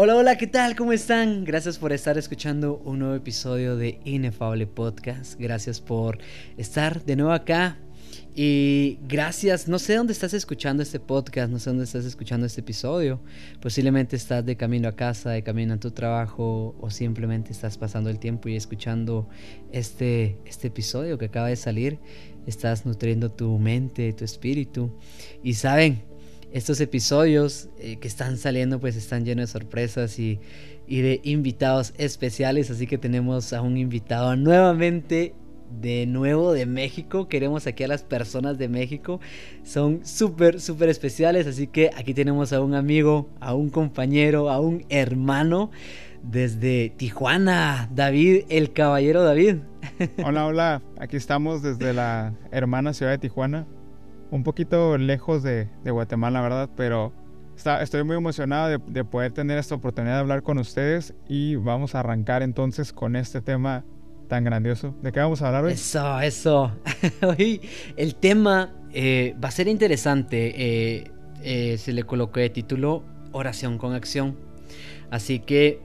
Hola, hola, ¿qué tal? ¿Cómo están? Gracias por estar escuchando un nuevo episodio de Inefable Podcast. Gracias por estar de nuevo acá. Y gracias, no sé dónde estás escuchando este podcast, no sé dónde estás escuchando este episodio. Posiblemente estás de camino a casa, de camino a tu trabajo o simplemente estás pasando el tiempo y escuchando este, este episodio que acaba de salir. Estás nutriendo tu mente, tu espíritu. Y saben, estos episodios eh, que están saliendo pues están llenos de sorpresas y, y, de invitados especiales. Así que tenemos a un invitado nuevamente de nuevo de México. Queremos aquí a las personas de México. Son súper, súper especiales. Así que aquí tenemos a un amigo, a un compañero, a un hermano desde Tijuana. David, el caballero David. Hola, hola. Aquí estamos desde la hermana ciudad de Tijuana un poquito lejos de, Guatemala, ¿verdad? Pero está, estoy muy emocionado de, poder tener esta oportunidad de hablar con ustedes y vamos a arrancar entonces con este tema tan grandioso. ¿De qué vamos a hablar hoy? Eso, eso. hoy el tema eh, va a ser interesante. Eh, eh, se le colocó de título Oración con acción. Así que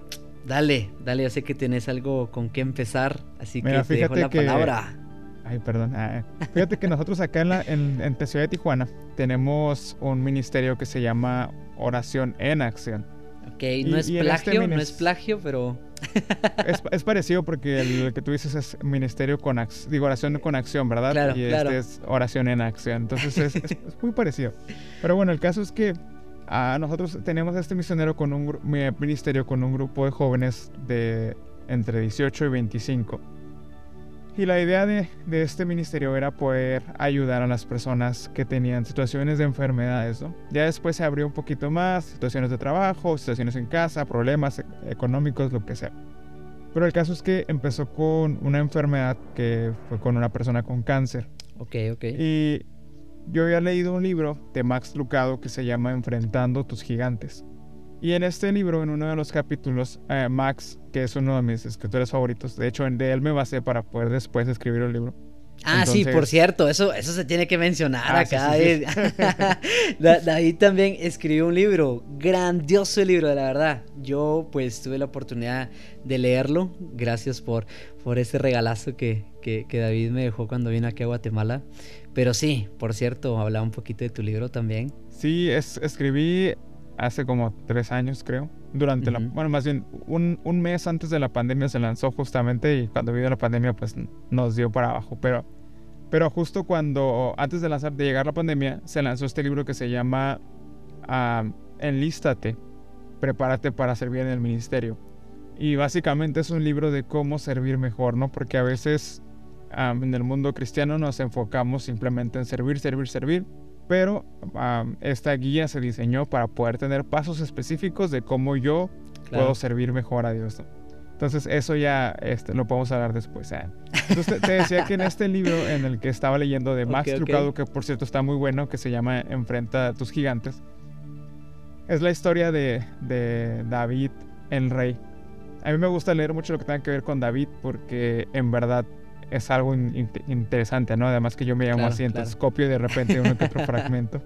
dale, dale, yo sé que tienes algo con qué empezar, así que te dejo la palabra. Ay, perdón. Ah, fíjate que nosotros acá en, la, en, en Ciudad de Tijuana tenemos un ministerio que se llama Oración en Acción. Ok, no es este plagio, no es plagio, pero... es, parecido porque el, que tú dices es ministerio con acción, digo oración con acción, ¿verdad? Claro, y este es oración en acción. Entonces es, muy parecido. Pero bueno, el caso es que ah, nosotros tenemos este misionero con un ministerio con un grupo de jóvenes de entre 18 y 25 y la idea de, este ministerio era poder ayudar a las personas que tenían situaciones de enfermedades, ¿no? Ya después se abrió un poquito más, situaciones de trabajo, situaciones en casa, problemas e, económicos, lo que sea. Pero el caso es que empezó con una enfermedad que fue con una persona con cáncer. Ok, ok. Y yo había leído un libro de Max Lucado que se llama Enfrentando tus gigantes. Y en este libro, en uno de los capítulos, eh, Max, que es uno de mis escritores favoritos, de hecho, de él me basé para poder después escribir el libro. Ah, sí, por cierto, eso, eso se tiene que mencionar ah, acá. David también escribió un libro, grandioso libro, de la verdad. Yo pues tuve la oportunidad de leerlo. Gracias por, por ese regalazo que, que, que David me dejó cuando vine aquí a Guatemala. Pero sí, por cierto, hablaba un poquito de tu libro también. Sí, es, escribí hace como tres años, creo. Durante la. Bueno, más bien, un, un, mes antes de la pandemia se lanzó justamente y cuando vino la pandemia, pues nos dio para abajo. Pero, pero justo cuando, antes de, lanzar, de llegar la pandemia, se lanzó este libro que se llama uh, Enlístate, prepárate para servir en el ministerio. Y básicamente es un libro de cómo servir mejor, ¿no? Porque a veces en el mundo cristiano nos enfocamos simplemente en servir, servir, servir pero esta guía se diseñó para poder tener pasos específicos de cómo yo puedo servir mejor a Dios. Entonces eso ya este, lo podemos hablar después. ¿eh? Entonces te, decía que en este libro en el que estaba leyendo de Max Trucado, que por cierto está muy bueno, que se llama Enfrenta a tus gigantes, es la historia de, de David el rey. A mí me gusta leer mucho lo que tenga que ver con David porque en verdad es algo interesante, ¿no? Además que yo me llamo así, entonces copio de repente uno que otro fragmento.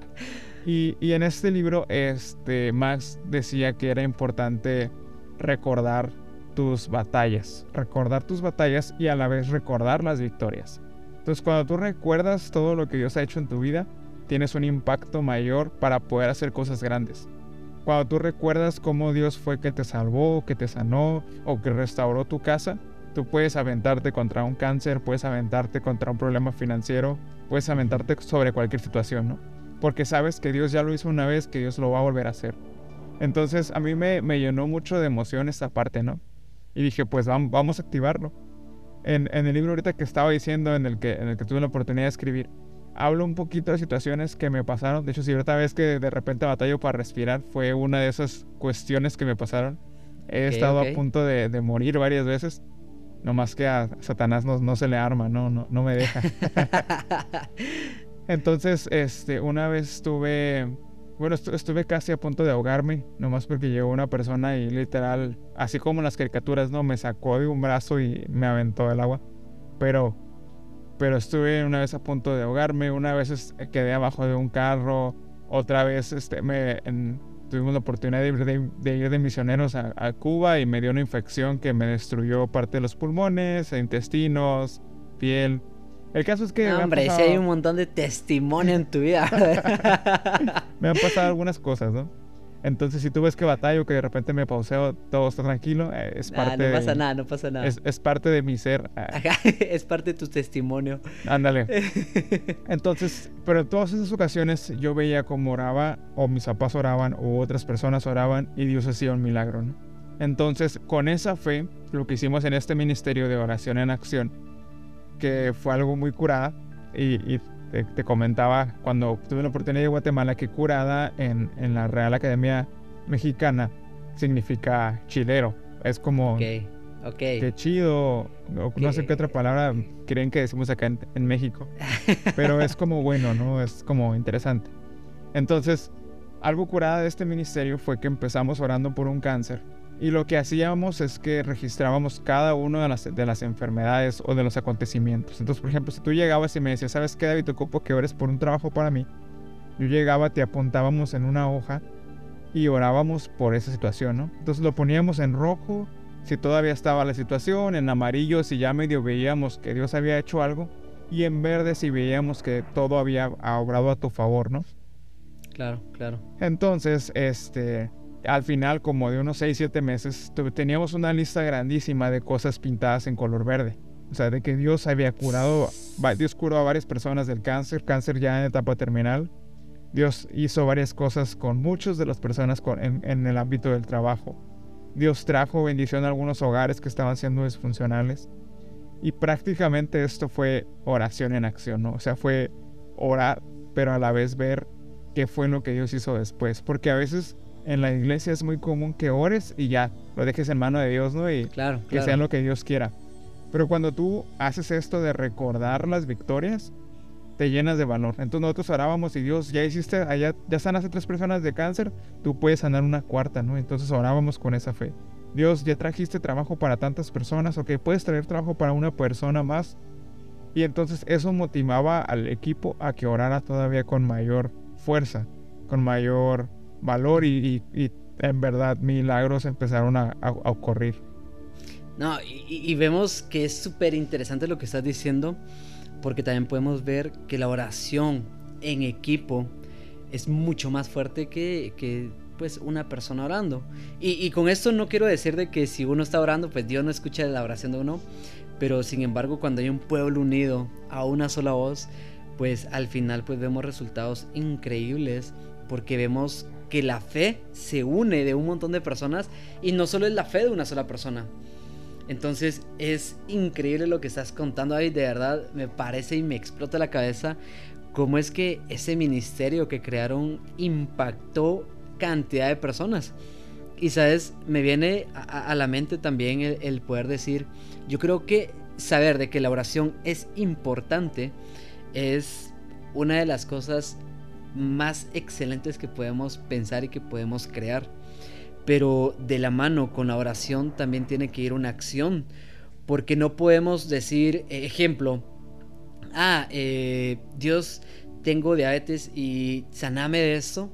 Y, y, en este libro, este, Max decía que era importante recordar tus batallas, recordar tus batallas y a la vez recordar las victorias. Entonces, cuando tú recuerdas todo lo que Dios ha hecho en tu vida, tienes un impacto mayor para poder hacer cosas grandes. Cuando tú recuerdas cómo Dios fue que te salvó, que te sanó o que restauró tu casa, Tú puedes aventarte contra un cáncer, puedes aventarte contra un problema financiero, puedes aventarte sobre cualquier situación, ¿no? Porque sabes que Dios ya lo hizo una vez, que Dios lo va a volver a hacer. Entonces a mí me, me llenó mucho de emoción esta parte, ¿no? Y dije, pues vamos, vamos a activarlo. En, en, el libro ahorita que estaba diciendo, en el que, en el que tuve la oportunidad de escribir, hablo un poquito de situaciones que me pasaron. De hecho, si otra vez que de repente batallo para respirar, fue una de esas cuestiones que me pasaron. He estado a punto de, de morir varias veces no más que a Satanás no, no se le arma, no, no, no me deja. Entonces, este, una vez estuve, bueno, estuve casi a punto de ahogarme, nomás porque llegó una persona y literal, así como en las caricaturas, ¿no? Me sacó de un brazo y me aventó el agua. Pero, pero estuve una vez a punto de ahogarme, una vez quedé abajo de un carro, otra vez este, me, tuvimos la oportunidad de ir de, misioneros a, a, Cuba y me dio una infección que me destruyó parte de los pulmones, intestinos, piel. El caso es que... hombre, si hay un montón de testimonio en tu vida. me han pasado algunas cosas, ¿no? Entonces, si tú ves que batallo, que de repente me pauseo, todo está tranquilo, eh, es parte no pasa nada, no pasa nada. Es, parte de mi ser. Ah. es parte de tu testimonio. Ándale. Entonces, pero en todas esas ocasiones yo veía cómo oraba, o mis papás oraban, o otras personas oraban, y Dios hacía un milagro, ¿no? Entonces, con esa fe, lo que hicimos en este ministerio de oración en acción, que fue algo muy curada, y te, comentaba cuando tuve la oportunidad de Guatemala que curada en, en la Real Academia Mexicana significa chilero. Es como... Okay. Okay. Qué chido. No, sé qué otra palabra creen que decimos acá en, en México. Pero es como bueno, ¿no? Es como interesante. Entonces, algo curada de este ministerio fue que empezamos orando por un cáncer y lo que hacíamos es que registrábamos cada una de las, de las enfermedades o de los acontecimientos. Entonces, por ejemplo, si tú llegabas y me decías, ¿sabes qué, David? Te ocupo que ores por un trabajo para mí. Yo llegaba, te apuntábamos en una hoja y orábamos por esa situación, ¿no? Entonces lo poníamos en rojo si todavía estaba la situación, en amarillo si ya medio veíamos que Dios había hecho algo y en verde si veíamos que todo había obrado a tu favor, ¿no? Claro, claro. Entonces, este, al final, como de unos 6, 7 meses, teníamos una lista grandísima de cosas pintadas en color verde. O sea, de que Dios había curado, Dios curó a varias personas del cáncer, cáncer ya en etapa terminal. Dios hizo varias cosas con muchas de las personas en, el ámbito del trabajo. Dios trajo bendición a algunos hogares que estaban siendo disfuncionales. Y prácticamente esto fue oración en acción, ¿no? O sea, fue orar, pero a la vez ver qué fue lo que Dios hizo después. Porque a veces en la iglesia es muy común que ores y ya, lo dejes en mano de Dios, ¿no? Y claro, que sea lo que Dios quiera. Pero cuando tú haces esto de recordar las victorias, te llenas de valor. Entonces nosotros orábamos y Dios, ya hiciste, allá, ya sanaste tres personas de cáncer, tú puedes sanar una cuarta, ¿no? Entonces orábamos con esa fe. Dios, ya trajiste trabajo para tantas personas, ok, puedes traer trabajo para una persona más. Y entonces eso motivaba al equipo a que orara todavía con mayor fuerza, con mayor valor y, en verdad milagros empezaron a, ocurrir. No, y, vemos que es súper interesante lo que estás diciendo, porque también podemos ver que la oración en equipo es mucho más fuerte que, pues una persona orando. Y, y, con esto no quiero decir de que si uno está orando, pues Dios no escucha la oración de uno, pero sin embargo cuando hay un pueblo unido a una sola voz, pues al final pues vemos resultados increíbles porque vemos que la fe se une de un montón de personas y no solo es la fe de una sola persona. Entonces es increíble lo que estás contando ahí, de verdad me parece y me explota la cabeza cómo es que ese ministerio que crearon impactó cantidad de personas. Y sabes, me viene a, la mente también el, el poder decir, yo creo que saber de que la oración es importante es una de las cosas más excelentes que podemos pensar y que podemos crear. Pero de la mano con la oración también tiene que ir una acción. Porque no podemos decir, eh, ejemplo, ah, eh, Dios, tengo diabetes y saname de esto.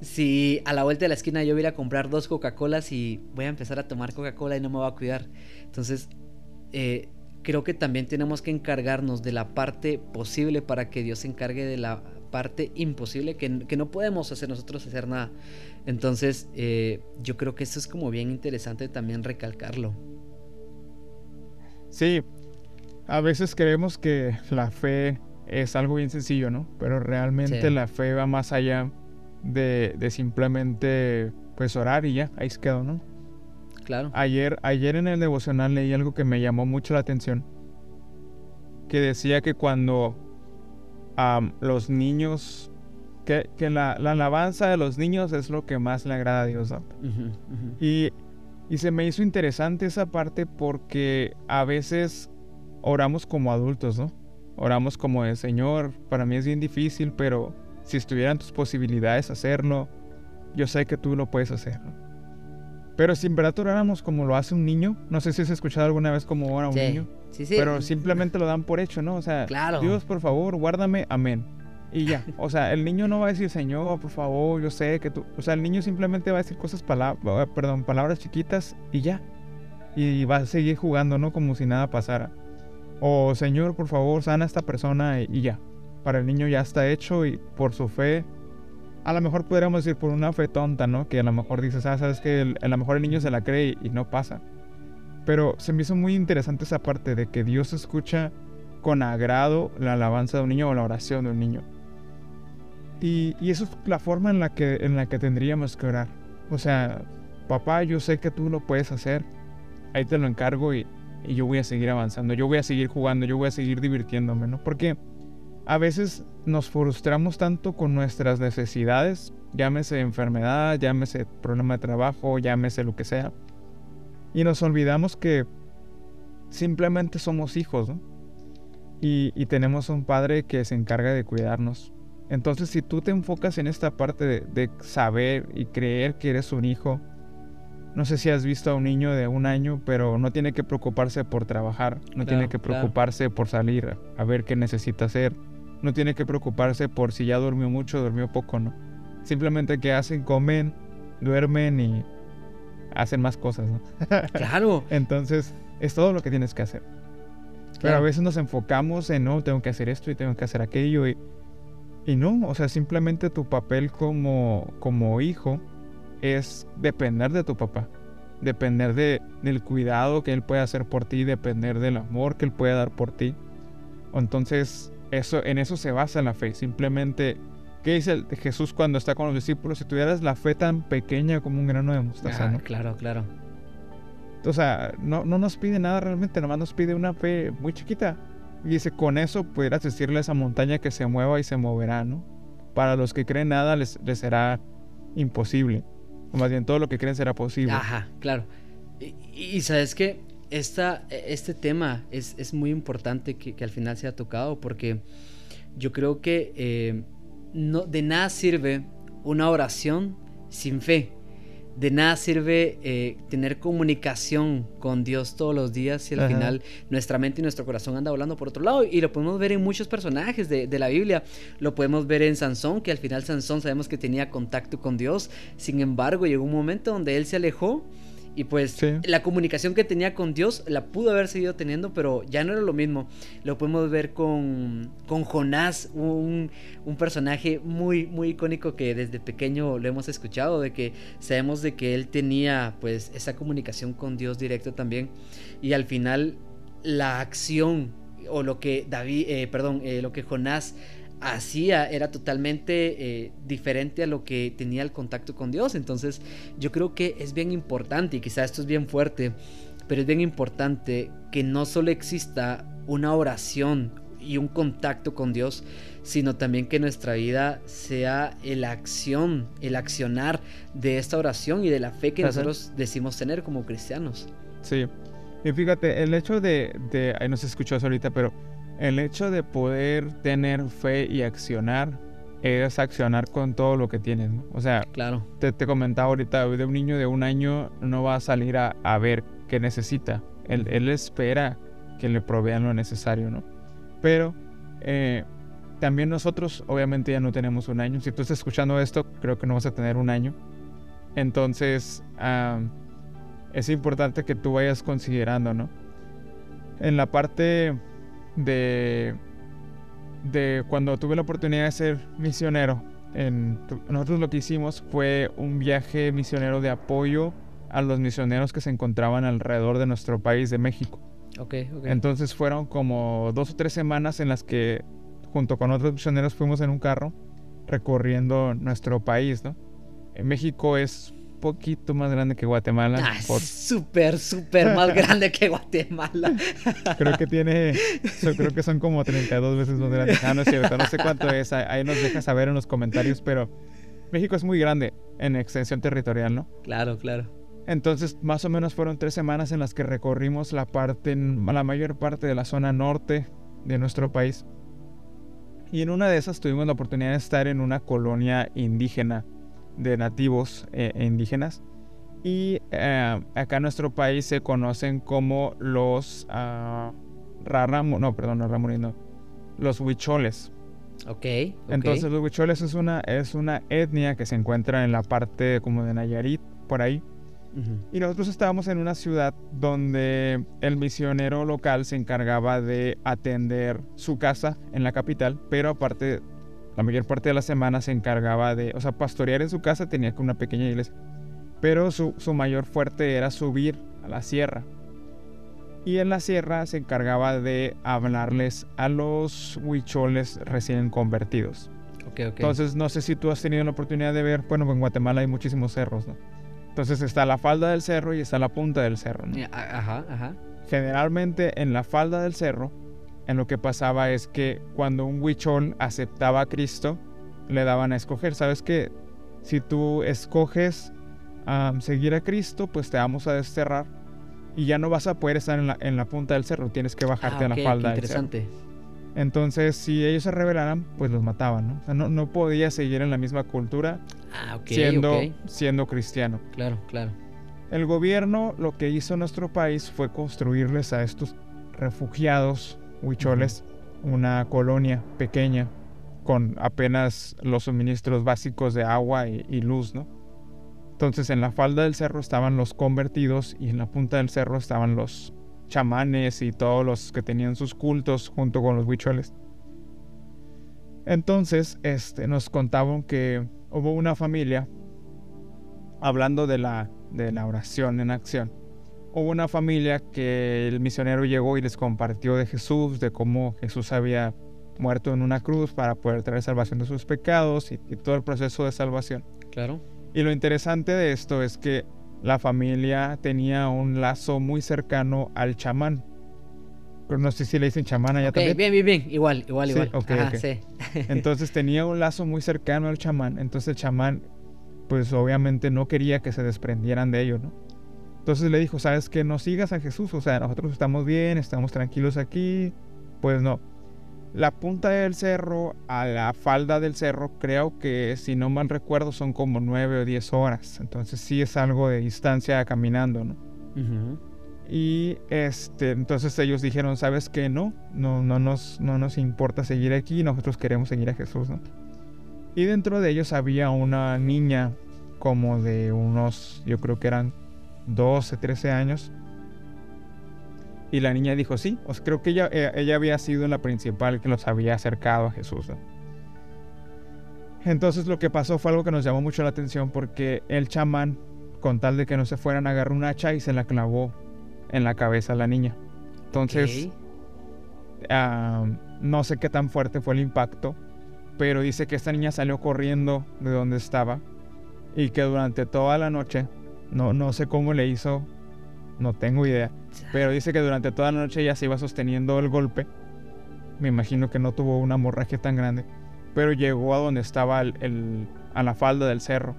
Si a la vuelta de la esquina yo voy a, comprar dos Coca-Colas y voy a empezar a tomar Coca-Cola y no me voy a cuidar. Entonces, eh, creo que también tenemos que encargarnos de la parte posible para que Dios se encargue de la parte imposible que, no podemos hacer nosotros hacer nada. Entonces, eh, yo creo que esto es como bien interesante también recalcarlo. Sí, a veces creemos que la fe es algo bien sencillo, ¿no? Pero realmente la fe va más allá de, simplemente pues orar y ya, ahí se quedó, ¿no? Claro. Ayer, ayer en el devocional leí algo que me llamó mucho la atención. Que decía que cuando los niños, que, la, alabanza de los niños es lo que más le agrada a Dios. Y, y se me hizo interesante esa parte porque a veces oramos como adultos, ¿no? Oramos como el Señor, para mí es bien difícil, pero si estuvieran tus posibilidades hacerlo, yo sé que tú lo puedes hacer. Pero si en verdad oráramos como lo hace un niño, no sé si has escuchado alguna vez cómo ora un niño. Pero simplemente lo dan por hecho, ¿no? O sea, Dios, por favor, guárdame, amén. Y ya, o sea, el niño no va a decir, Señor, por favor, yo sé que tú... O sea, el niño simplemente va a decir cosas, perdón, palabras chiquitas y ya. Y va a seguir jugando, ¿no? Como si nada pasara. O, Señor, por favor, sana a esta persona y, ya. Para el niño ya está hecho y por su fe a lo mejor podríamos decir por una fe tonta, ¿no? Que a lo mejor dices, ah, sabes que a lo mejor el niño se la cree y, no pasa. Pero se me hizo muy interesante esa parte de que Dios escucha con agrado la alabanza de un niño o la oración de un niño. Y, eso es la forma en la, que, en la que tendríamos que orar. O sea, papá, yo sé que tú lo puedes hacer. Ahí te lo encargo y, y yo voy a seguir avanzando. Yo voy a seguir jugando, yo voy a seguir divirtiéndome, ¿no? Porque a veces nos frustramos tanto con nuestras necesidades, llámese enfermedad, llámese problema de trabajo, llámese lo que sea, y nos olvidamos que simplemente somos hijos, y, tenemos un padre que se encarga de cuidarnos. Entonces, si tú te enfocas en esta parte de, saber y creer que eres un hijo, no sé si has visto a un niño de un año, pero no tiene que preocuparse por trabajar, no tiene que preocuparse por salir a ver qué necesita hacer no tiene que preocuparse por si ya durmió mucho durmió poco, ¿no? Simplemente que hacen, comen, duermen y hacen más cosas, ¿no? Claro. Entonces, es todo lo que tienes que hacer. Pero a veces nos enfocamos en, no, tengo que hacer esto y tengo que hacer aquello y, y no, o sea, simplemente tu papel como, como hijo es depender de tu papá, depender de, del cuidado que él puede hacer por ti, depender del amor que él puede dar por ti. Entonces, eso, en eso se basa la fe. Simplemente, ¿qué dice Jesús cuando está con los discípulos? Si tuvieras la fe tan pequeña como un grano de mostaza, ah, ¿no? Claro, claro. O sea, no, no nos pide nada realmente, nomás nos pide una fe muy chiquita. Y dice, con eso pudieras decirle a esa montaña que se mueva y se moverá, ¿no? Para los que creen nada les, será imposible. O más bien, todo lo que creen será posible. Ajá, claro. Y, y sabes que esta, este tema es, muy importante que, al final se ha tocado porque yo creo que eh, no, de nada sirve una oración sin fe. De nada sirve eh, tener comunicación con Dios todos los días y al final nuestra mente y nuestro corazón anda volando por otro lado. Y lo podemos ver en muchos personajes de, de, la Biblia. Lo podemos ver en Sansón, que al final Sansón sabemos que tenía contacto con Dios. Sin embargo, llegó un momento donde él se alejó y pues la comunicación que tenía con Dios la pudo haber seguido teniendo, pero ya no era lo mismo. Lo podemos ver con, con Jonás, un, un, personaje muy, muy icónico que desde pequeño lo hemos escuchado, de que sabemos de que él tenía pues esa comunicación con Dios directo también. Y al final la acción o lo que David, eh, perdón, eh, lo que Jonás hacía era totalmente eh, diferente a lo que tenía el contacto con Dios. Entonces yo creo que es bien importante, y quizás esto es bien fuerte, pero es bien importante que no solo exista una oración y un contacto con Dios, sino también que nuestra vida sea la acción, el accionar de esta oración y de la fe que nosotros decimos tener como cristianos. Sí, y fíjate, el hecho de, de ahí no se escuchó eso ahorita, pero el hecho de poder tener fe y accionar es accionar con todo lo que tienes, ¿no? O sea, claro. te, te comentaba ahorita, de un niño de un año no va a salir a, ver qué necesita. Él, él, espera que le provean lo necesario, ¿no? Pero eh, también nosotros, obviamente, ya no tenemos un año. Si tú estás escuchando esto, creo que no vas a tener un año. Entonces, es importante que tú vayas considerando, ¿no? En la parte de, de cuando tuve la oportunidad de ser misionero. En, nosotros lo que hicimos fue un viaje misionero de apoyo a los misioneros que se encontraban alrededor de nuestro país de México. Okay, Entonces fueron como dos o tres semanas en las que junto con otros misioneros fuimos en un carro recorriendo nuestro país, ¿no? En México es poquito más grande que Guatemala. Ah, súper, súper más grande que Guatemala. creo que tiene, creo que son como 32 veces más grande. Ah, no es cierto, no sé cuánto es. Ahí nos deja saber en los comentarios, pero México es muy grande en extensión territorial, ¿no? Claro, claro. Entonces, más o menos fueron tres semanas en las que recorrimos la parte, la mayor parte de la zona norte de nuestro país. Y en una de esas tuvimos la oportunidad de estar en una colonia indígena de nativos eh, e indígenas. Y eh, acá en nuestro país se conocen como los uh, no, perdón, no, los huicholes. Ok. Entonces los huicholes es una, es una etnia que se encuentra en la parte como de Nayarit, por ahí. Y nosotros estábamos en una ciudad donde el misionero local se encargaba de atender su casa en la capital, pero aparte, la mayor parte de la semana se encargaba de, o sea, pastorear en su casa tenía una pequeña iglesia, pero su, su mayor fuerte era subir a la sierra. Y en la sierra se encargaba de hablarles a los huicholes recién convertidos. Entonces, no sé si tú has tenido la oportunidad de ver, bueno, en Guatemala hay muchísimos cerros, ¿no? Entonces está la falda del cerro y está la punta del cerro, ¿no? Ajá, ajá. Generalmente en la falda del cerro, en lo que pasaba es que cuando un huichol aceptaba a Cristo, le daban a escoger. ¿Sabes qué? Si tú escoges seguir a Cristo, pues te vamos a desterrar y ya no vas a poder estar en la, en la punta del cerro, tienes que bajarte a la falda. interesante. Entonces, si ellos se rebelaran, pues los mataban, ¿no? O sea, no, no podía seguir en la misma cultura ah, siendo, siendo cristiano. Claro, claro. El gobierno lo que hizo en nuestro país fue construirles a estos refugiados huicholes una colonia pequeña con apenas los suministros básicos de agua y luz, ¿no? Entonces en la falda del cerro estaban los convertidos y en la punta del cerro estaban los chamanes y todos los que tenían sus cultos junto con los huicholes. Entonces, este, nos contaban que hubo una familia, hablando de la, de la oración en acción, hubo una familia que el misionero llegó y les compartió de Jesús, de cómo Jesús había muerto en una cruz para poder traer salvación de sus pecados y, y todo el proceso de salvación. Claro. Y lo interesante de esto es que la familia tenía un lazo muy cercano al chamán. No sé si le dicen chamán allá también. Bien, bien, bien. Igual, igual, igual. sí. Entonces tenía un lazo muy cercano al chamán. Entonces el chamán, pues obviamente no quería que se desprendieran de ello, ¿no? Entonces le dijo, ¿sabes qué? No sigas a Jesús. O sea, nosotros estamos bien, estamos tranquilos aquí. Pues no la punta del cerro a la falda del cerro, creo que si no mal recuerdo son como nueve o diez horas. Entonces sí es algo de distancia caminando, ¿no? Y este, entonces ellos dijeron, ¿sabes qué? No, no, no, nos, no nos importa seguir aquí, nosotros queremos seguir a Jesús, ¿no? Y dentro de ellos había una niña como de unos, yo creo que eran 12, 13 años, y la niña dijo, sí, o creo que ella, eh, ella había sido la principal que los había acercado a Jesús. Entonces lo que pasó fue algo que nos llamó mucho la atención porque el chamán, con tal de que no se fueran, agarró un hacha y se la clavó en la cabeza a la niña. Entonces, no sé qué tan fuerte fue el impacto, pero dice que esta niña salió corriendo de donde estaba y que durante toda la noche, no, no sé cómo le hizo, no tengo idea. Pero dice que durante toda la noche ya se iba sosteniendo el golpe. Me imagino que no tuvo una hemorragia tan grande. Pero llegó a donde estaba el, a la falda del cerro.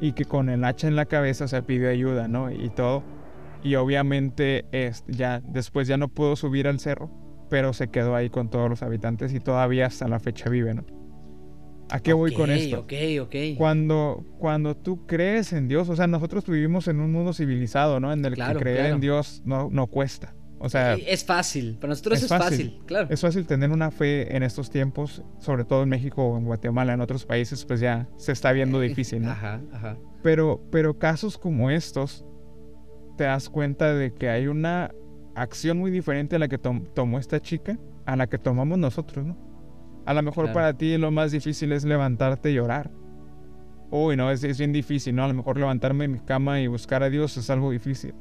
Y que con el hacha en la cabeza se pidió ayuda, ¿no? Y todo. Y obviamente es, ya después ya no pudo subir al cerro. Pero se quedó ahí con todos los habitantes y todavía hasta la fecha vive, ¿no? ¿A qué voy con esto? Ok, ok. Cuando, cuando tú crees en Dios, o sea, nosotros vivimos en un mundo civilizado, ¿no? En el que creer en Dios no, no cuesta. O sea, es fácil, para nosotros es, fácil, claro. Es fácil tener una fe en estos tiempos, sobre todo en México o en Guatemala, en otros países, pues ya se está viendo eh, difícil, ¿no? Ajá, ajá. Pero, pero casos como estos, te das cuenta de que hay una acción muy diferente a la que tomó esta chica, a la que tomamos nosotros, ¿no? A lo mejor para ti lo más difícil es levantarte y orar. Uy, no, es, bien difícil, ¿no? A lo mejor levantarme en mi cama y buscar a Dios es algo difícil.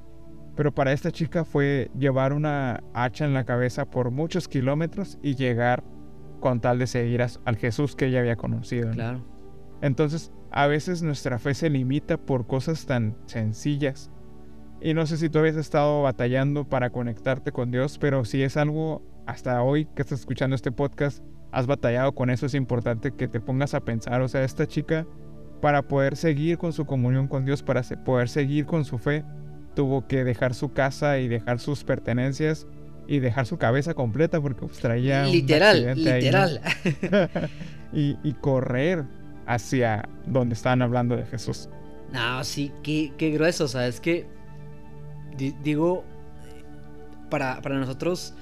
Pero para esta chica fue llevar una hacha en la cabeza por muchos kilómetros y llegar con tal de seguir al Jesús que ella había conocido. Claro. Entonces, a veces nuestra fe se limita por cosas tan sencillas. Y no sé si tú habías estado batallando para conectarte con Dios, pero si es algo hasta hoy que estás escuchando este podcast, has batallado con eso, es importante que te pongas a pensar, o sea, esta chica para poder seguir con su comunión con Dios, para poder seguir con su fe, tuvo que dejar su casa y dejar sus pertenencias y dejar su cabeza completa porque pues, traía literal, literal y, y, correr hacia donde estaban hablando de Jesús. No, sí, qué, qué grueso, sabes que digo para, para nosotros,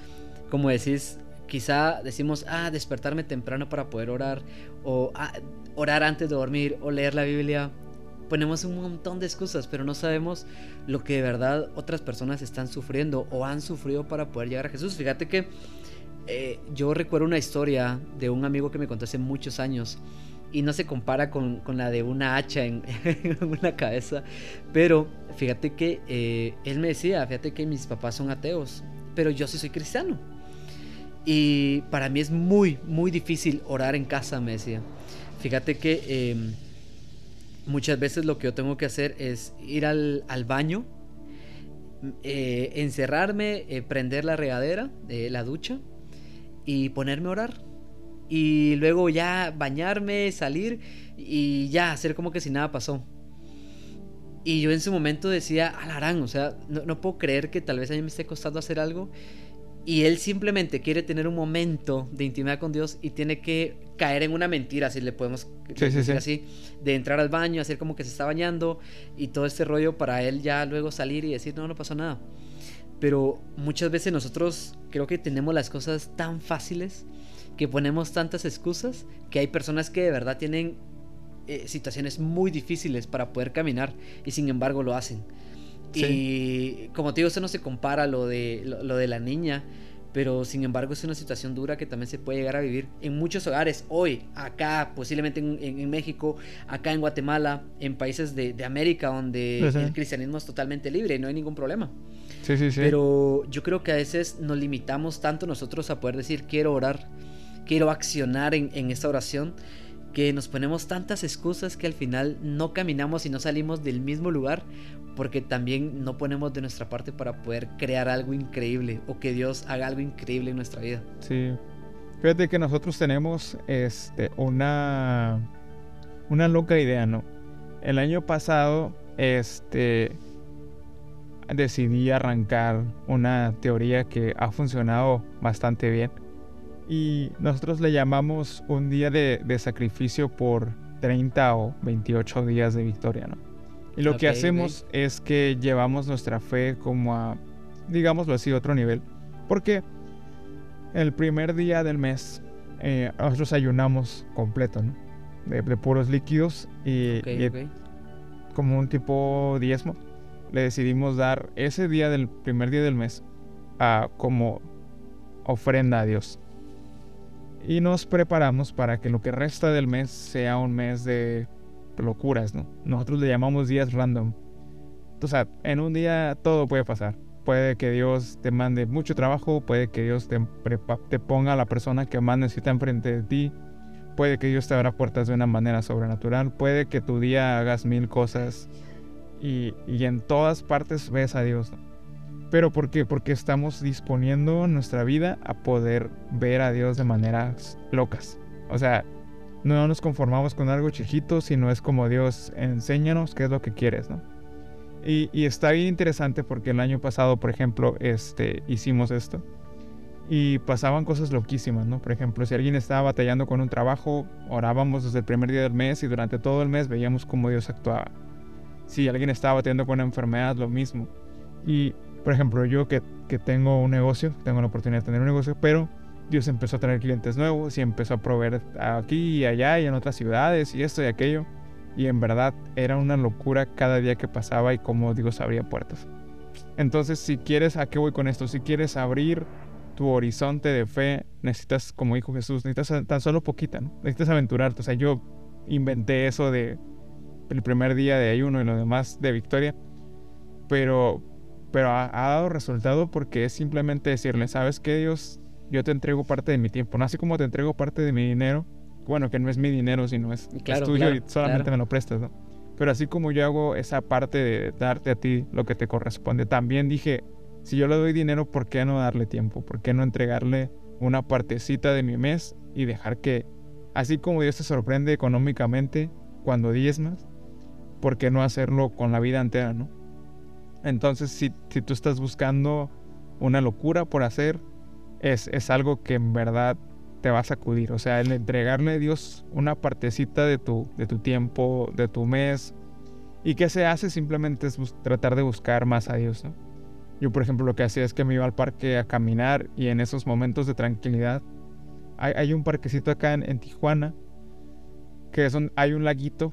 como decís, quizá decimos, ah, despertarme temprano para poder orar, o ah, orar antes de dormir, o leer la Biblia. Ponemos un montón de excusas, pero no sabemos lo que de verdad otras personas están sufriendo o han sufrido para poder llegar a Jesús. Fíjate que eh, yo recuerdo una historia de un amigo que me contó hace muchos años y no se compara con, la de una hacha en, una cabeza. Pero fíjate que eh, él me decía, fíjate que mis papás son ateos, pero yo sí soy cristiano. Y para mí es muy, muy difícil orar en casa, me decía. Fíjate que em, muchas veces lo que yo tengo que hacer es ir al, baño, eh, encerrarme, eh, prender la regadera, la ducha y ponerme a orar y luego ya bañarme, salir y ya hacer como que si nada pasó. Y yo en su momento decía, alarán, o sea, no, puedo creer que tal vez a mí me esté costando hacer algo. Y él simplemente quiere tener un momento de intimidad con Dios y tiene que caer en una mentira, si le podemos decir así, de entrar al baño, hacer como que se está bañando y todo este rollo para él ya luego salir y decir, no, no pasó nada. Pero muchas veces nosotros creo que tenemos las cosas tan fáciles que ponemos tantas excusas que hay personas que de verdad tienen eh, situaciones muy difíciles para poder caminar y sin embargo lo hacen. Y como te digo, eso no se compara lo de, lo, de la niña, pero sin embargo es una situación dura que también se puede llegar a vivir en muchos hogares hoy, acá, posiblemente en, México, acá en Guatemala, en países de, América donde el cristianismo es totalmente libre y no hay ningún problema. Sí, sí, sí. Pero yo creo que a veces nos limitamos tanto nosotros a poder decir quiero orar quiero accionar en, esta oración, que nos ponemos tantas excusas que al final no caminamos y no salimos del mismo lugar porque también no ponemos de nuestra parte para poder crear algo increíble o que Dios haga algo increíble en nuestra vida. Sí. Fíjate que nosotros tenemos este, una, una loca idea, ¿no? El año pasado este, decidí arrancar una teoría que ha funcionado bastante bien y nosotros le llamamos un día de, sacrificio por 30 o 28 días de victoria, ¿no? Y lo que hacemos es que llevamos nuestra fe como a, digámoslo así, otro nivel. Porque el primer día del mes eh, nosotros ayunamos completo, ¿no? De, puros líquidos y, como un tipo diezmo. Le decidimos dar ese día del primer día del mes a, como ofrenda a Dios y nos preparamos para que lo que resta del mes sea un mes de locuras, ¿no? Nosotros le llamamos días random. O sea, en un día todo puede pasar. Puede que Dios te mande mucho trabajo, puede que Dios te, ponga a la persona que más necesita enfrente de ti, puede que Dios te abra puertas de una manera sobrenatural, puede que tu día hagas mil cosas y, y en todas partes ves a Dios. ¿Pero por qué? Porque estamos disponiendo nuestra vida a poder ver a Dios de maneras locas. O sea, no nos conformamos con algo chiquito, sino es como Dios, enséñanos qué es lo que quieres, ¿no? Y, está bien interesante porque el año pasado, por ejemplo, este, hicimos esto y pasaban cosas loquísimas, ¿no? Por ejemplo, si alguien estaba batallando con un trabajo, orábamos desde el primer día del mes y durante todo el mes veíamos cómo Dios actuaba. Si alguien estaba batallando con una enfermedad, lo mismo. Y por ejemplo, yo que, que tengo un negocio, tengo la oportunidad de tener un negocio, pero Dios empezó a tener clientes nuevos y empezó a proveer aquí y allá y en otras ciudades y esto y aquello. Y en verdad era una locura cada día que pasaba y cómo Dios abría puertas. Entonces, si quieres, ¿a qué voy con esto? Si quieres abrir tu horizonte de fe, necesitas, como dijo Jesús, necesitas tan solo poquita, ¿no? Necesitas aventurarte. O sea, yo inventé eso de el primer día de ayuno y lo demás de victoria. Pero, pero ha, dado resultado porque es simplemente decirle, ¿sabes qué, Dios? Yo te entrego parte de mi tiempo, no así como te entrego parte de mi dinero, bueno, que no es mi dinero, sino es, tuyo y solamente me lo prestas, ¿no? Pero así como yo hago esa parte de darte a ti lo que te corresponde, también dije, si yo le doy dinero, ¿por qué no darle tiempo? ¿Por qué no entregarle una partecita de mi mes y dejar que, así como Dios te sorprende económicamente cuando diezmas, ¿por qué no hacerlo con la vida entera, no? Entonces, si, tú estás buscando una locura por hacer, es, es algo que en verdad te va a sacudir. O sea, el entregarle a Dios una partecita de tu, de tu tiempo, de tu mes. ¿Y qué se hace? Simplemente es tratar de buscar más a Dios. Yo, por ejemplo, lo que hacía es que me iba al parque a caminar y en esos momentos de tranquilidad, hay, un parquecito acá en, Tijuana, que es hay un laguito,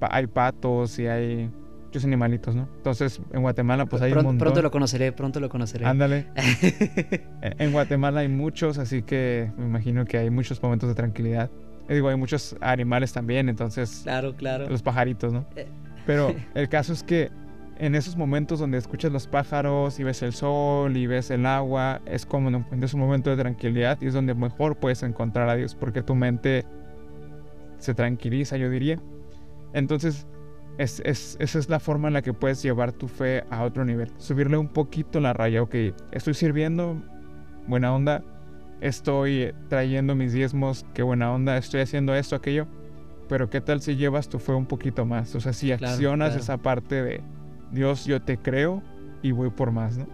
hay patos y hay muchos animalitos, ¿no? Entonces, en Guatemala, pues hay un montón. Pronto lo conoceré, pronto lo conoceré. Ándale. en Guatemala hay muchos, así que me imagino que hay muchos momentos de tranquilidad. Digo, hay muchos animales también, entonces... Claro, claro. Los pajaritos, ¿no? Eh. Pero el caso es que en esos momentos donde escuchas los pájaros y ves el sol y ves el agua, es como en un momento de tranquilidad y es donde mejor puedes encontrar a Dios porque tu mente se tranquiliza, yo diría. Entonces, es, esa es la forma en la que puedes llevar tu fe a otro nivel. Subirle un poquito la raya, ok, estoy sirviendo, buena onda, estoy trayendo mis diezmos, qué buena onda, estoy haciendo esto, aquello. Pero qué tal si llevas tu fe un poquito más, o sea, si accionas esa parte de Dios, yo te creo y voy por más, ¿no?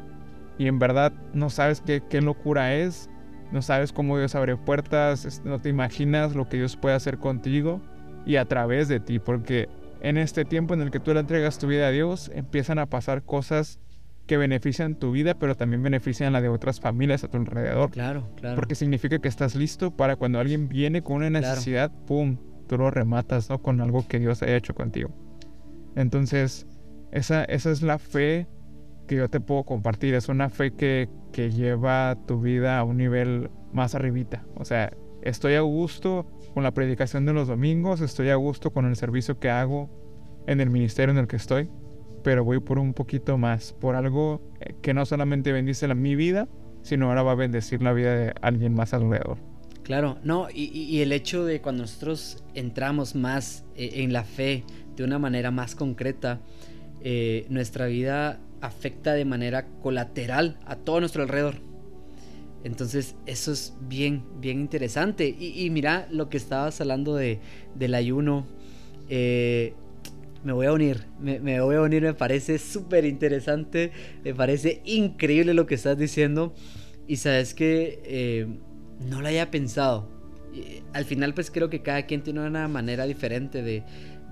Y en verdad no sabes qué, qué locura es, no sabes cómo Dios abre puertas, no te imaginas lo que Dios puede hacer contigo y a través de ti, porque en este tiempo en el que tú le entregas tu vida a Dios, empiezan a pasar cosas que benefician tu vida, pero también benefician la de otras familias a tu alrededor. Claro, claro. Porque significa que estás listo para cuando alguien viene con una necesidad, ¡pum! Tú lo rematas, ¿no? Con algo que Dios haya hecho contigo. Entonces, esa, esa es la fe que yo te puedo compartir. Es una fe que, que lleva tu vida a un nivel más arribita. O sea, estoy a gusto con la predicación de los domingos, estoy a gusto con el servicio que hago en el ministerio en el que estoy, pero voy por un poquito más, por algo eh, que no solamente bendice la, mi vida, sino ahora va a bendecir la vida de alguien más alrededor. Claro, no, y, el hecho de cuando nosotros entramos más eh, en la fe de una manera más concreta, eh, nuestra vida afecta de manera colateral a todo nuestro alrededor. Entonces eso es bien, bien interesante. Y, mira lo que estabas hablando de, del ayuno. Eh, me voy a unir, me, voy a unir, me parece súper interesante, me parece increíble lo que estás diciendo. Y sabes que eh, no lo haya pensado. al final pues creo que cada quien tiene una manera diferente de,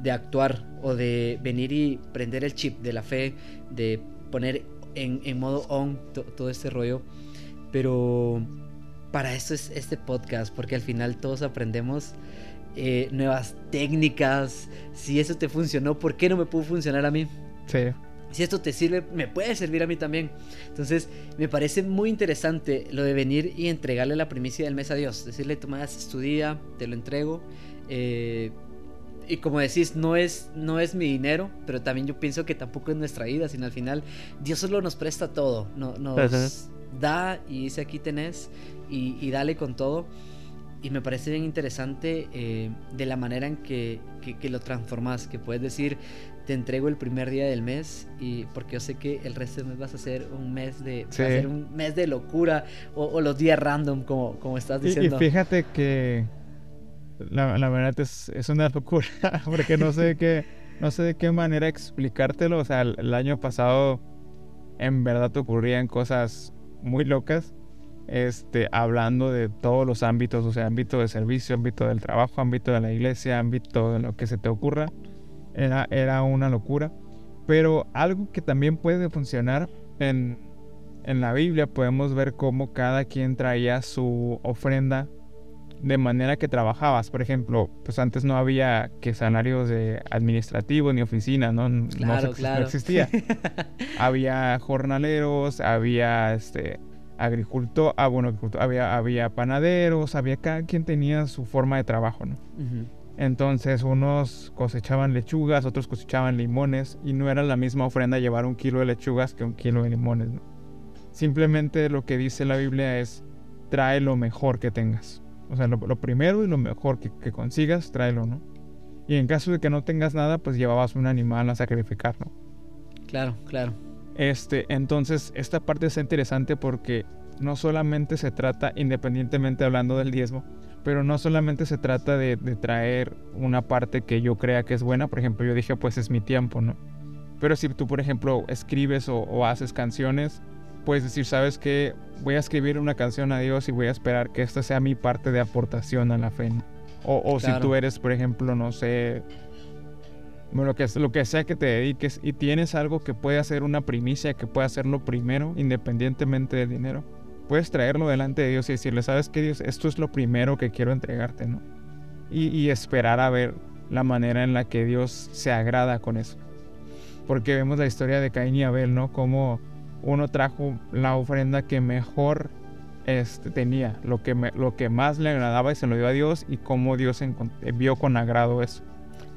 de actuar o de venir y prender el chip de la fe, de poner en, modo on todo este rollo. Pero para eso es este podcast, porque al final todos aprendemos eh, nuevas técnicas. Si eso te funcionó, ¿por qué no me pudo funcionar a mí? Sí. Si esto te sirve, me puede servir a mí también. Entonces, me parece muy interesante lo de venir y entregarle la primicia del mes a Dios. Decirle, Tomás, estudia, te lo entrego. Eh, y como decís, no es, no es mi dinero, pero también yo pienso que tampoco es nuestra vida, sino al final Dios solo nos presta todo, no, nos da y dice aquí tenés y, dale con todo. Y me parece bien interesante eh, de la manera en que, que, lo transformas, que puedes decir, te entrego el primer día del mes y porque yo sé que el resto del mes vas a ser un mes de, un mes de locura o, los días random, como, como estás diciendo. y fíjate que la, la verdad es, es, una locura, porque no sé, qué, no sé de qué manera explicártelo. O sea, el, año pasado en verdad ocurrían cosas muy locas, este, hablando de todos los ámbitos, o sea, ámbito de servicio, ámbito del trabajo, ámbito de la iglesia, ámbito de lo que se te ocurra. Era, era una locura. Pero algo que también puede funcionar en, en la Biblia, podemos ver cómo cada quien traía su ofrenda de manera que trabajabas. Por ejemplo, pues antes no había que salarios de administrativo ni oficina, ¿no? no, existía. había jornaleros, había este agricultor, ah, bueno, había, había panaderos, había cada quien tenía su forma de trabajo, ¿no? Entonces unos cosechaban lechugas, otros cosechaban limones y no era la misma ofrenda llevar un kilo de lechugas que un kilo de limones, ¿no? Simplemente lo que dice la Biblia es trae lo mejor que tengas. O sea, lo, primero y lo mejor que, consigas, tráelo, ¿no? Y en caso de que no tengas nada, pues llevabas un animal a sacrificar, ¿no? Claro, claro. Este, entonces, esta parte es interesante porque no solamente se trata, independientemente hablando del diezmo, pero no solamente se trata de, traer una parte que yo crea que es buena, por ejemplo, yo dije, pues es mi tiempo, ¿no? Pero si tú, por ejemplo, escribes o haces canciones, puedes decir, sabes que voy a escribir una canción a Dios y voy a esperar que esta sea mi parte de aportación a la fe. O, si tú eres, por ejemplo, no sé, lo que, lo que sea que te dediques y tienes algo que puede hacer una primicia, que puede hacerlo primero, independientemente del dinero, puedes traerlo delante de Dios y decirle, ¿sabes qué Dios? Esto es lo primero que quiero entregarte, ¿no? Y, y esperar a ver la manera en la que Dios se agrada con eso. Porque vemos la historia de Caín y Abel, ¿no? Como uno trajo la ofrenda que mejor este, tenía, lo que, lo que más le agradaba y se lo dio a Dios y cómo Dios vio con agrado eso.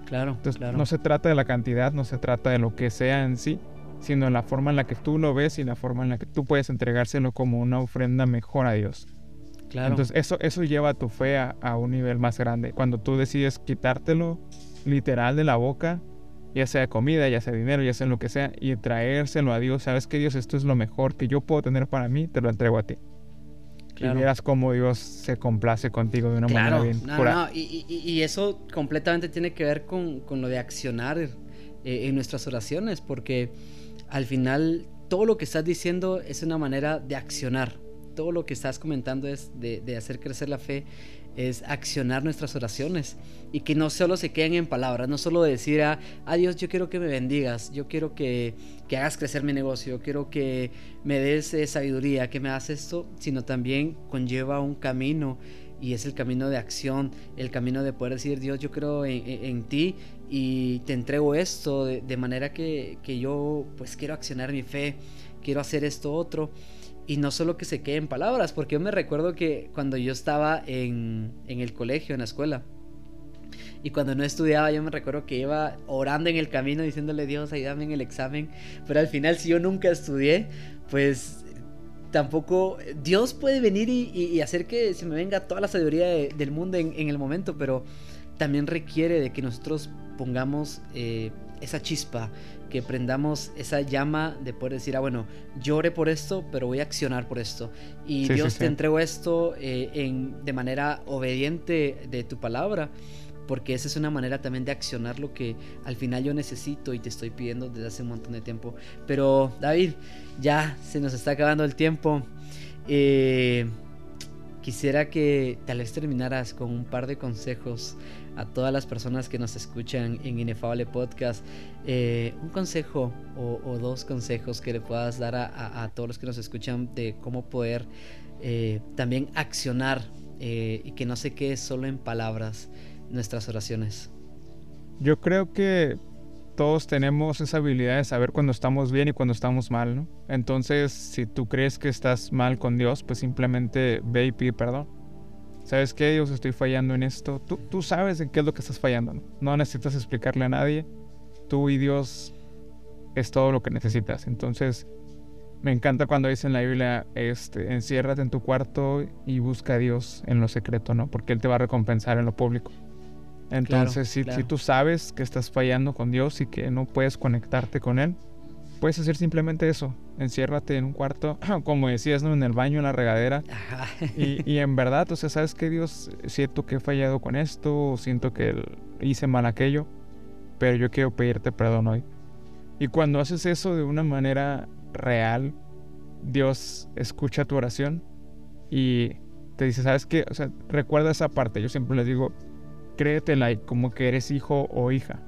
Claro, Entonces, no se trata de la cantidad, no se trata de lo que sea en sí, sino en la forma en la que tú lo ves y la forma en la que tú puedes entregárselo como una ofrenda mejor a Dios. Claro. Entonces, eso, eso lleva tu fe a, a un nivel más grande. Cuando tú decides quitártelo literal de la boca, ya sea comida, ya sea dinero, ya sea lo que sea, y traérselo a Dios, sabes que Dios, esto es lo mejor que yo puedo tener para mí, te lo entrego a ti. Y verás cómo Dios se complace contigo de una manera bien no, no, y, y, eso completamente tiene que ver con, con lo de accionar eh, en nuestras oraciones, porque al final todo lo que estás diciendo es una manera de accionar. Todo lo que estás comentando es de, de hacer crecer la fe es accionar nuestras oraciones. Y que no solo se queden en palabras, no solo decir a, Dios yo quiero que me bendigas, yo quiero que, que hagas crecer mi negocio, yo quiero que me des eh, sabiduría, que me hagas esto, sino también conlleva un camino. Y es el camino de acción, el camino de poder decir Dios yo creo en, ti y te entrego esto de, de manera que, que yo pues quiero accionar mi fe, quiero hacer esto otro y no solo que se quede en palabras, porque yo me recuerdo que cuando yo estaba en, el colegio, en la escuela, y cuando no estudiaba, yo me recuerdo que iba orando en el camino diciéndole, Dios, ayúdame en el examen. Pero al final, si yo nunca estudié, pues tampoco Dios puede venir y, hacer que se me venga toda la sabiduría del mundo en, el momento, pero también requiere de que nosotros pongamos eh, esa chispa, que prendamos esa llama de poder decir, ah, bueno, llore por esto, pero voy a accionar por esto. Y Dios te entregó esto eh, en, de manera obediente de tu palabra, porque esa es una manera también de accionar lo que al final yo necesito y te estoy pidiendo desde hace un montón de tiempo. Pero David, ya se nos está acabando el tiempo. Eh, quisiera que tal vez terminaras con un par de consejos a todas las personas que nos escuchan en Inefable Podcast, eh, un consejo o, dos consejos que le puedas dar a, todos los que nos escuchan de cómo poder eh, también accionar eh, y que no se quede solo en palabras nuestras oraciones. Yo creo que todos tenemos esa habilidad de saber cuando estamos bien y cuando estamos mal, ¿no? Entonces, si tú crees que estás mal con Dios, pues simplemente ve y pide perdón ¿Sabes qué, Dios? Estoy fallando en esto. Tú, tú sabes en qué es lo que estás fallando. ¿no? no necesitas explicarle a nadie. Tú y Dios es todo lo que necesitas. Entonces, me encanta cuando dice en la Biblia, este, enciérrate en tu cuarto y busca a Dios en lo secreto, ¿no? Porque Él te va a recompensar en lo público. Entonces, si, si tú sabes que estás fallando con Dios y que no puedes conectarte con Él, puedes hacer simplemente eso. Enciérrate en un cuarto, como decías, ¿no? En el baño, en la regadera. Y, en verdad, o sea, sabes que Dios, siento que he fallado con esto, siento que hice mal aquello, pero yo quiero pedirte perdón hoy. Y cuando haces eso de una manera real, Dios escucha tu oración y te dice, ¿sabes qué? O sea, recuerda esa parte. Yo siempre les digo, créetela como que eres hijo o hija.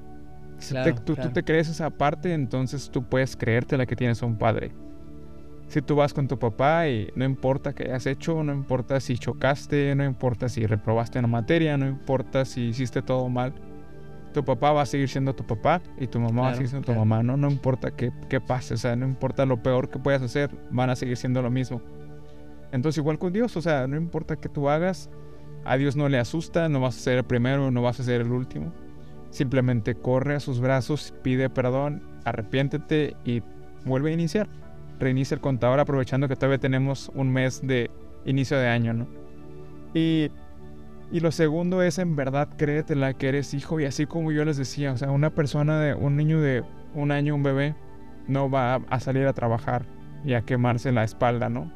Si tú, te crees esa parte, entonces tú puedes creerte la que tienes a un padre. Si tú vas con tu papá y no importa qué hayas hecho, no importa si chocaste, no importa si reprobaste una materia, no importa si hiciste todo mal, tu papá va a seguir siendo tu papá y tu mamá va a seguir siendo tu mamá, ¿no? No importa qué, qué pase, o sea, no importa lo peor que puedas hacer, van a seguir siendo lo mismo. Entonces igual con Dios, o sea, no importa qué tú hagas, a Dios no le asusta, no vas a ser el primero, no vas a ser el último. Simplemente corre a sus brazos, pide perdón, arrepiéntete y vuelve a iniciar. Reinicia el contador aprovechando que todavía tenemos un mes de inicio de año, ¿no? Y, y lo segundo es en verdad créetela que eres hijo y así como yo les decía, o sea, una persona de un niño de un año, un bebé, no va a salir a trabajar y a quemarse la espalda, ¿no?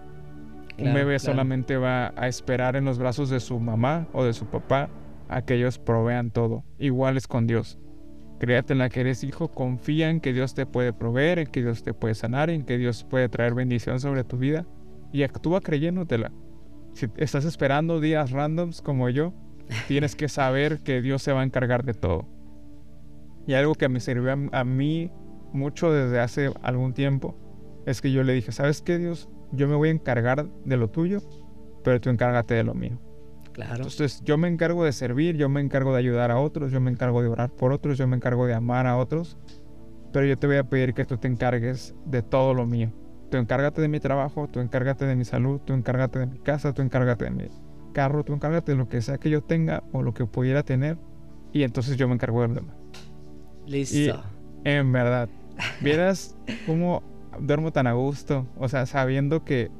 un bebé solamente va a esperar en los brazos de su mamá o de su papá a que ellos provean todo. Igual es con Dios. Créate en la que eres hijo, confía en que Dios te puede proveer, en que Dios te puede sanar, en que Dios puede traer bendición sobre tu vida y actúa creyéndotela. Si estás esperando días randoms como yo, tienes que saber que Dios se va a encargar de todo. Y algo que me sirvió a, mí mucho desde hace algún tiempo es que yo le dije, ¿sabes qué, Dios? Yo me voy a encargar de lo tuyo, pero tú encárgate de lo mío. Claro. Entonces yo me encargo de servir, yo me encargo de ayudar a otros, yo me encargo de orar por otros, yo me encargo de amar a otros, pero yo te voy a pedir que tú te encargues de todo lo mío. Tú encárgate de mi trabajo, tú encárgate de mi salud, tú encárgate de mi casa, tú encárgate de mi carro, tú encárgate de lo que sea que yo tenga o lo que pudiera tener y entonces yo me encargo del demás. Listo. Y en verdad, vieras cómo duermo tan a gusto, o sea, sabiendo que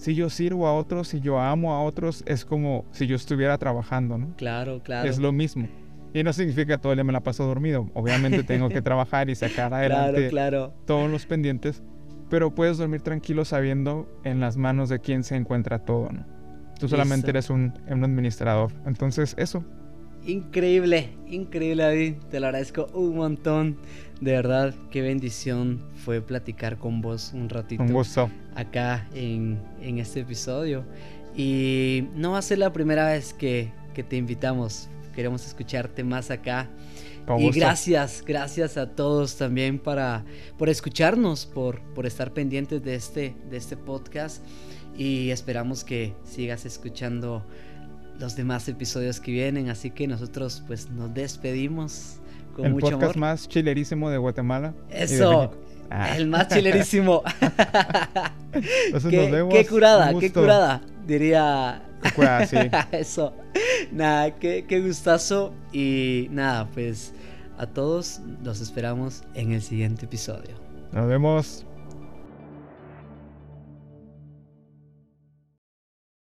si yo sirvo a otros, si yo amo a otros, es como si yo estuviera trabajando, ¿no? Claro, claro. Es lo mismo. Y no significa que todo el día me la paso dormido. Obviamente tengo que trabajar y sacar adelante claro, todos los pendientes, pero puedes dormir tranquilo sabiendo en las manos de quién se encuentra todo, ¿no? Tú solamente eres un, un, administrador. Entonces, eso. Increíble, increíble, David. Te lo agradezco un montón. De verdad, qué bendición fue platicar con vos un ratito. Un gusto. Acá en, en este episodio. Y no va a ser la primera vez que, que te invitamos. Queremos escucharte más acá. y gracias, gracias a todos también para, por escucharnos, por, por estar pendientes de este, de este podcast y esperamos que sigas escuchando los demás episodios que vienen. Así que nosotros pues nos despedimos con el mucho podcast más chilerísimo de Guatemala. Eso, ah. el más chilerísimo. qué, qué curada, qué curada, diría. Qué curada, sí. Eso. Nada, qué, qué gustazo. Y nada, pues a todos los esperamos en el siguiente episodio. Nos vemos.